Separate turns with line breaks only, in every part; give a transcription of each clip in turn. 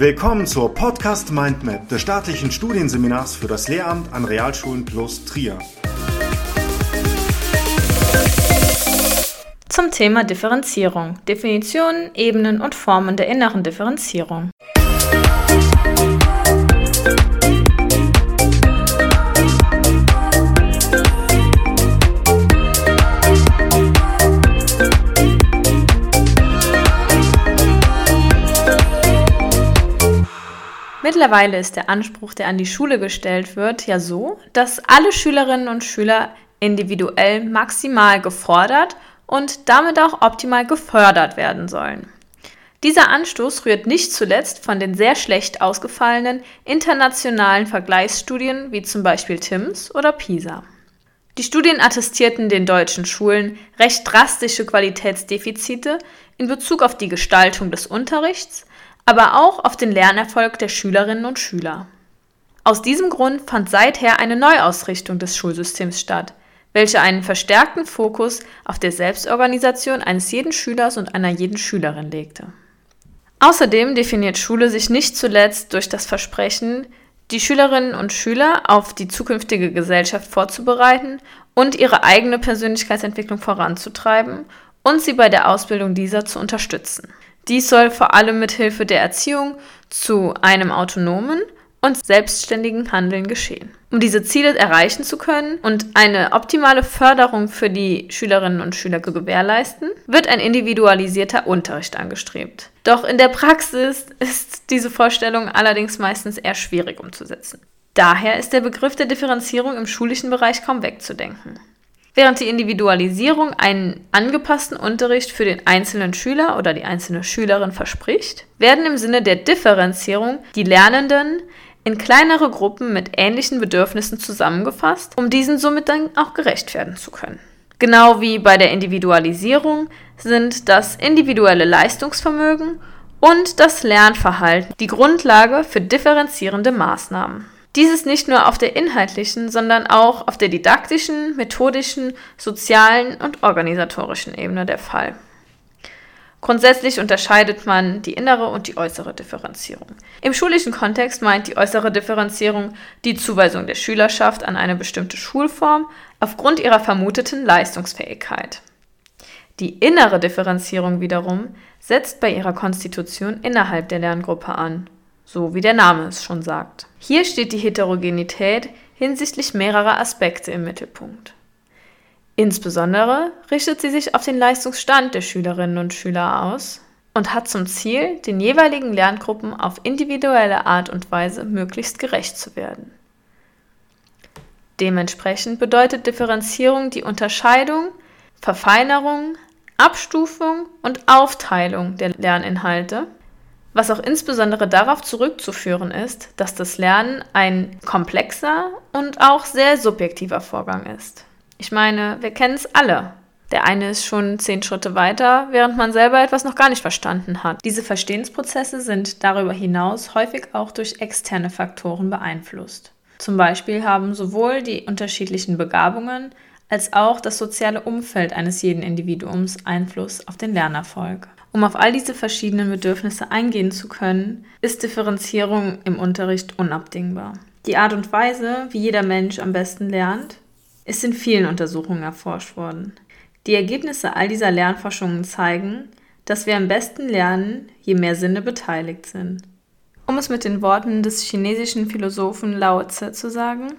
Willkommen zur Podcast Mindmap des staatlichen Studienseminars für das Lehramt an Realschulen plus Trier.
Zum Thema Differenzierung. Definitionen, Ebenen und Formen der inneren Differenzierung. Mittlerweile ist der Anspruch, der an die Schule gestellt wird, ja so, dass alle Schülerinnen und Schüler individuell maximal gefordert und damit auch optimal gefördert werden sollen. Dieser Anstoß rührt nicht zuletzt von den sehr schlecht ausgefallenen internationalen Vergleichsstudien wie zum Beispiel TIMS oder PISA. Die Studien attestierten den deutschen Schulen recht drastische Qualitätsdefizite in Bezug auf die Gestaltung des Unterrichts, aber auch auf den Lernerfolg der Schülerinnen und Schüler. Aus diesem Grund fand seither eine Neuausrichtung des Schulsystems statt, welche einen verstärkten Fokus auf der Selbstorganisation eines jeden Schülers und einer jeden Schülerin legte. Außerdem definiert Schule sich nicht zuletzt durch das Versprechen, die Schülerinnen und Schüler auf die zukünftige Gesellschaft vorzubereiten und ihre eigene Persönlichkeitsentwicklung voranzutreiben und sie bei der Ausbildung dieser zu unterstützen. Dies soll vor allem mit Hilfe der Erziehung zu einem autonomen und selbstständigen Handeln geschehen. Um diese Ziele erreichen zu können und eine optimale Förderung für die Schülerinnen und Schüler zu gewährleisten, wird ein individualisierter Unterricht angestrebt. Doch in der Praxis ist diese Vorstellung allerdings meistens eher schwierig umzusetzen. Daher ist der Begriff der Differenzierung im schulischen Bereich kaum wegzudenken. Während die Individualisierung einen angepassten Unterricht für den einzelnen Schüler oder die einzelne Schülerin verspricht, werden im Sinne der Differenzierung die Lernenden in kleinere Gruppen mit ähnlichen Bedürfnissen zusammengefasst, um diesen somit dann auch gerecht werden zu können. Genau wie bei der Individualisierung sind das individuelle Leistungsvermögen und das Lernverhalten die Grundlage für differenzierende Maßnahmen. Dies ist nicht nur auf der inhaltlichen, sondern auch auf der didaktischen, methodischen, sozialen und organisatorischen Ebene der Fall. Grundsätzlich unterscheidet man die innere und die äußere Differenzierung. Im schulischen Kontext meint die äußere Differenzierung die Zuweisung der Schülerschaft an eine bestimmte Schulform aufgrund ihrer vermuteten Leistungsfähigkeit. Die innere Differenzierung wiederum setzt bei ihrer Konstitution innerhalb der Lerngruppe an so wie der Name es schon sagt. Hier steht die Heterogenität hinsichtlich mehrerer Aspekte im Mittelpunkt. Insbesondere richtet sie sich auf den Leistungsstand der Schülerinnen und Schüler aus und hat zum Ziel, den jeweiligen Lerngruppen auf individuelle Art und Weise möglichst gerecht zu werden. Dementsprechend bedeutet Differenzierung die Unterscheidung, Verfeinerung, Abstufung und Aufteilung der Lerninhalte was auch insbesondere darauf zurückzuführen ist, dass das Lernen ein komplexer und auch sehr subjektiver Vorgang ist. Ich meine, wir kennen es alle. Der eine ist schon zehn Schritte weiter, während man selber etwas noch gar nicht verstanden hat. Diese Verstehensprozesse sind darüber hinaus häufig auch durch externe Faktoren beeinflusst. Zum Beispiel haben sowohl die unterschiedlichen Begabungen als auch das soziale Umfeld eines jeden Individuums Einfluss auf den Lernerfolg. Um auf all diese verschiedenen Bedürfnisse eingehen zu können, ist Differenzierung im Unterricht unabdingbar. Die Art und Weise, wie jeder Mensch am besten lernt, ist in vielen Untersuchungen erforscht worden. Die Ergebnisse all dieser Lernforschungen zeigen, dass wir am besten lernen, je mehr Sinne beteiligt sind. Um es mit den Worten des chinesischen Philosophen Lao Tse zu sagen,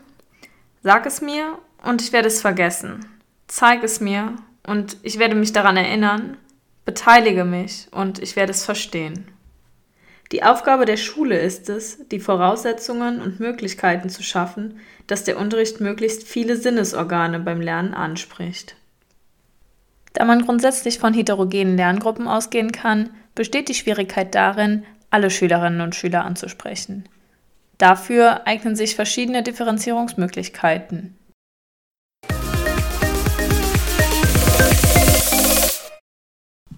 sag es mir und ich werde es vergessen. Zeig es mir und ich werde mich daran erinnern Beteilige mich und ich werde es verstehen. Die Aufgabe der Schule ist es, die Voraussetzungen und Möglichkeiten zu schaffen, dass der Unterricht möglichst viele Sinnesorgane beim Lernen anspricht. Da man grundsätzlich von heterogenen Lerngruppen ausgehen kann, besteht die Schwierigkeit darin, alle Schülerinnen und Schüler anzusprechen. Dafür eignen sich verschiedene Differenzierungsmöglichkeiten,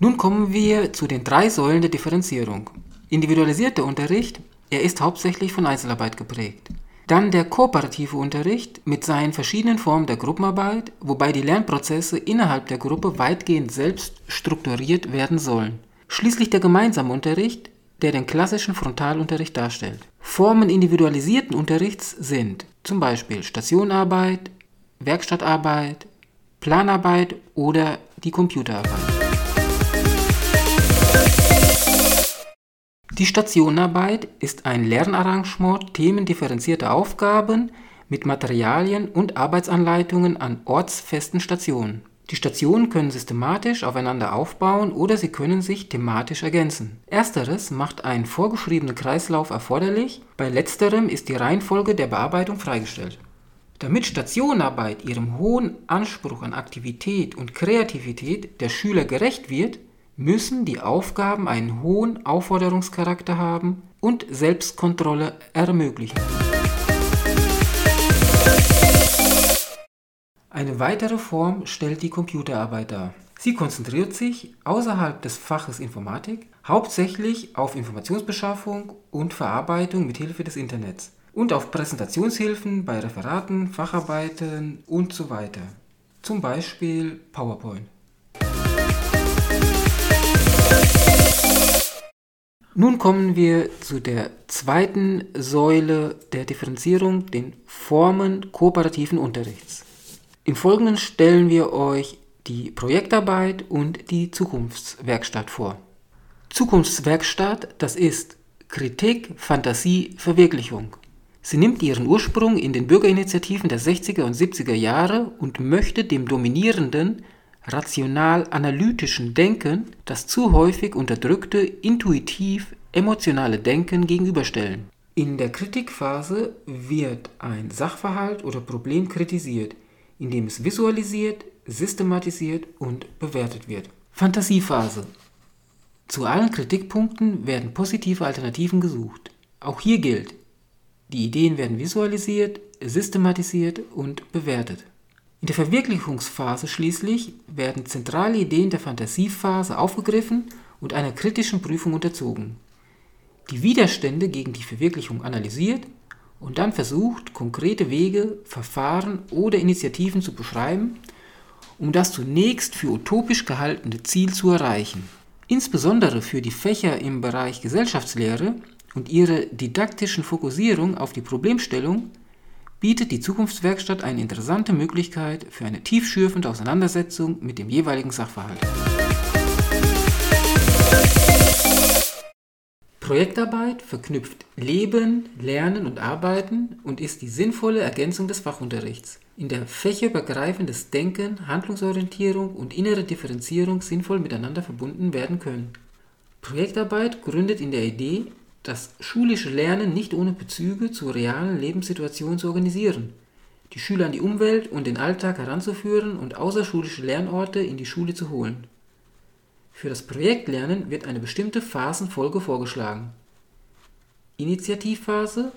Nun kommen wir zu den drei Säulen der Differenzierung. Individualisierter Unterricht, er ist hauptsächlich von Einzelarbeit geprägt. Dann der kooperative Unterricht mit seinen verschiedenen Formen der Gruppenarbeit, wobei die Lernprozesse innerhalb der Gruppe weitgehend selbst strukturiert werden sollen. Schließlich der gemeinsame Unterricht, der den klassischen Frontalunterricht darstellt. Formen individualisierten Unterrichts sind zum Beispiel Stationarbeit, Werkstattarbeit, Planarbeit oder die Computerarbeit. Die Stationarbeit ist ein Lernarrangement themendifferenzierter Aufgaben mit Materialien und Arbeitsanleitungen an ortsfesten Stationen. Die Stationen können systematisch aufeinander aufbauen oder sie können sich thematisch ergänzen. Ersteres macht einen vorgeschriebenen Kreislauf erforderlich, bei letzterem ist die Reihenfolge der Bearbeitung freigestellt. Damit Stationenarbeit ihrem hohen Anspruch an Aktivität und Kreativität der Schüler gerecht wird, müssen die Aufgaben einen hohen Aufforderungscharakter haben und Selbstkontrolle ermöglichen. Eine weitere Form stellt die Computerarbeit dar. Sie konzentriert sich außerhalb des Faches Informatik hauptsächlich auf Informationsbeschaffung und Verarbeitung mit Hilfe des Internets und auf Präsentationshilfen bei Referaten, Facharbeiten und so weiter. Zum Beispiel PowerPoint. Nun kommen wir zu der zweiten Säule der Differenzierung, den Formen kooperativen Unterrichts. Im Folgenden stellen wir euch die Projektarbeit und die Zukunftswerkstatt vor. Zukunftswerkstatt, das ist Kritik, Fantasie, Verwirklichung. Sie nimmt ihren Ursprung in den Bürgerinitiativen der 60er und 70er Jahre und möchte dem dominierenden rational-analytischen Denken das zu häufig unterdrückte intuitiv-emotionale Denken gegenüberstellen. In der Kritikphase wird ein Sachverhalt oder Problem kritisiert, indem es visualisiert, systematisiert und bewertet wird. Fantasiephase. Zu allen Kritikpunkten werden positive Alternativen gesucht. Auch hier gilt, die Ideen werden visualisiert, systematisiert und bewertet. In der Verwirklichungsphase schließlich werden zentrale Ideen der Fantasiephase aufgegriffen und einer kritischen Prüfung unterzogen. Die Widerstände gegen die Verwirklichung analysiert und dann versucht, konkrete Wege, Verfahren oder Initiativen zu beschreiben, um das zunächst für utopisch gehaltene Ziel zu erreichen. Insbesondere für die Fächer im Bereich Gesellschaftslehre und ihre didaktischen Fokussierung auf die Problemstellung bietet die Zukunftswerkstatt eine interessante Möglichkeit für eine tiefschürfende Auseinandersetzung mit dem jeweiligen Sachverhalt. Projektarbeit verknüpft Leben, Lernen und Arbeiten und ist die sinnvolle Ergänzung des Fachunterrichts, in der fächerübergreifendes Denken, Handlungsorientierung und innere Differenzierung sinnvoll miteinander verbunden werden können. Projektarbeit gründet in der Idee, das schulische Lernen nicht ohne Bezüge zur realen Lebenssituation zu organisieren, die Schüler an die Umwelt und den Alltag heranzuführen und außerschulische Lernorte in die Schule zu holen. Für das Projektlernen wird eine bestimmte Phasenfolge vorgeschlagen. Initiativphase,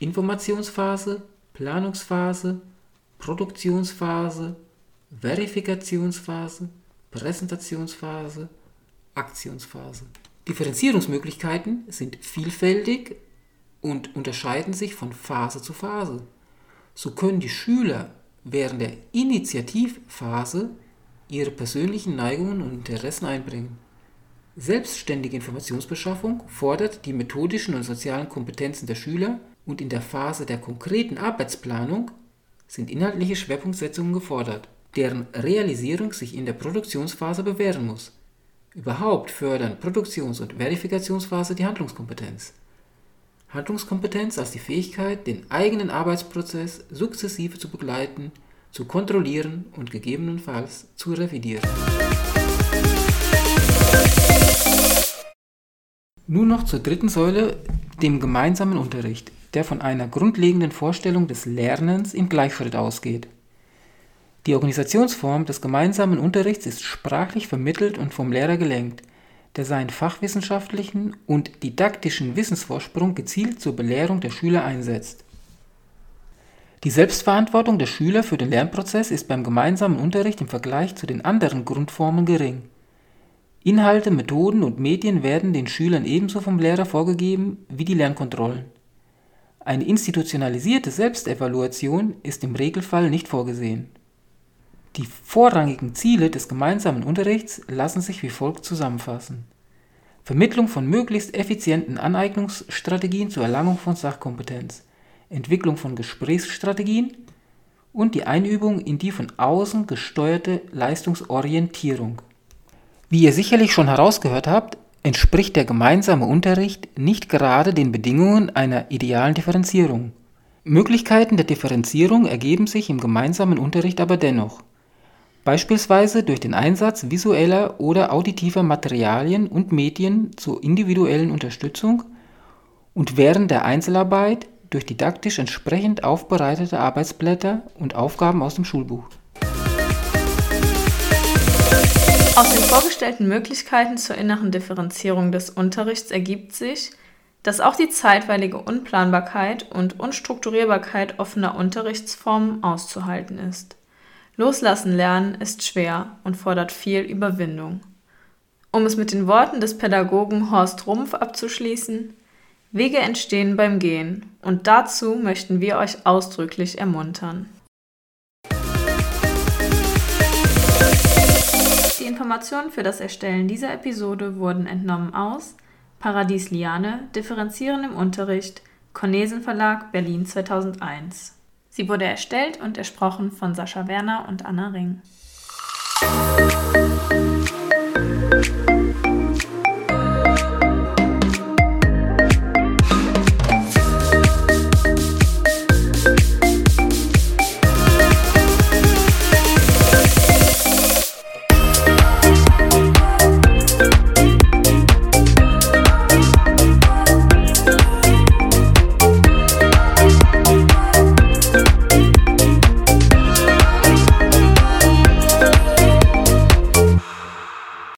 Informationsphase, Planungsphase, Produktionsphase, Verifikationsphase, Präsentationsphase, Aktionsphase. Differenzierungsmöglichkeiten sind vielfältig und unterscheiden sich von Phase zu Phase. So können die Schüler während der Initiativphase ihre persönlichen Neigungen und Interessen einbringen. Selbstständige Informationsbeschaffung fordert die methodischen und sozialen Kompetenzen der Schüler und in der Phase der konkreten Arbeitsplanung sind inhaltliche Schwerpunktsetzungen gefordert, deren Realisierung sich in der Produktionsphase bewähren muss. Überhaupt fördern Produktions- und Verifikationsphase die Handlungskompetenz. Handlungskompetenz als die Fähigkeit, den eigenen Arbeitsprozess sukzessive zu begleiten, zu kontrollieren und gegebenenfalls zu revidieren. Nun noch zur dritten Säule, dem gemeinsamen Unterricht, der von einer grundlegenden Vorstellung des Lernens im Gleichschritt ausgeht. Die Organisationsform des gemeinsamen Unterrichts ist sprachlich vermittelt und vom Lehrer gelenkt, der seinen fachwissenschaftlichen und didaktischen Wissensvorsprung gezielt zur Belehrung der Schüler einsetzt. Die Selbstverantwortung der Schüler für den Lernprozess ist beim gemeinsamen Unterricht im Vergleich zu den anderen Grundformen gering. Inhalte, Methoden und Medien werden den Schülern ebenso vom Lehrer vorgegeben wie die Lernkontrollen. Eine institutionalisierte Selbstevaluation ist im Regelfall nicht vorgesehen die vorrangigen Ziele des gemeinsamen Unterrichts lassen sich wie folgt zusammenfassen. Vermittlung von möglichst effizienten Aneignungsstrategien zur Erlangung von Sachkompetenz, Entwicklung von Gesprächsstrategien und die Einübung in die von außen gesteuerte Leistungsorientierung. Wie ihr sicherlich schon herausgehört habt, entspricht der gemeinsame Unterricht nicht gerade den Bedingungen einer idealen Differenzierung. Möglichkeiten der Differenzierung ergeben sich im gemeinsamen Unterricht aber dennoch, beispielsweise durch den Einsatz visueller oder auditiver Materialien und Medien zur individuellen Unterstützung und während der Einzelarbeit durch didaktisch entsprechend aufbereitete Arbeitsblätter und Aufgaben aus dem Schulbuch.
Aus den vorgestellten Möglichkeiten zur inneren Differenzierung des Unterrichts ergibt sich, dass auch die zeitweilige Unplanbarkeit und Unstrukturierbarkeit offener Unterrichtsformen auszuhalten ist. Loslassen lernen ist schwer und fordert viel Überwindung. Um es mit den Worten des Pädagogen Horst Rumpf abzuschließen, Wege entstehen beim Gehen und dazu möchten wir euch ausdrücklich ermuntern. Die Informationen für das Erstellen dieser Episode wurden entnommen aus Paradies Liane, Differenzieren im Unterricht, Cornesen Verlag, Berlin 2001. Sie wurde erstellt und ersprochen von Sascha Werner und Anna Ring.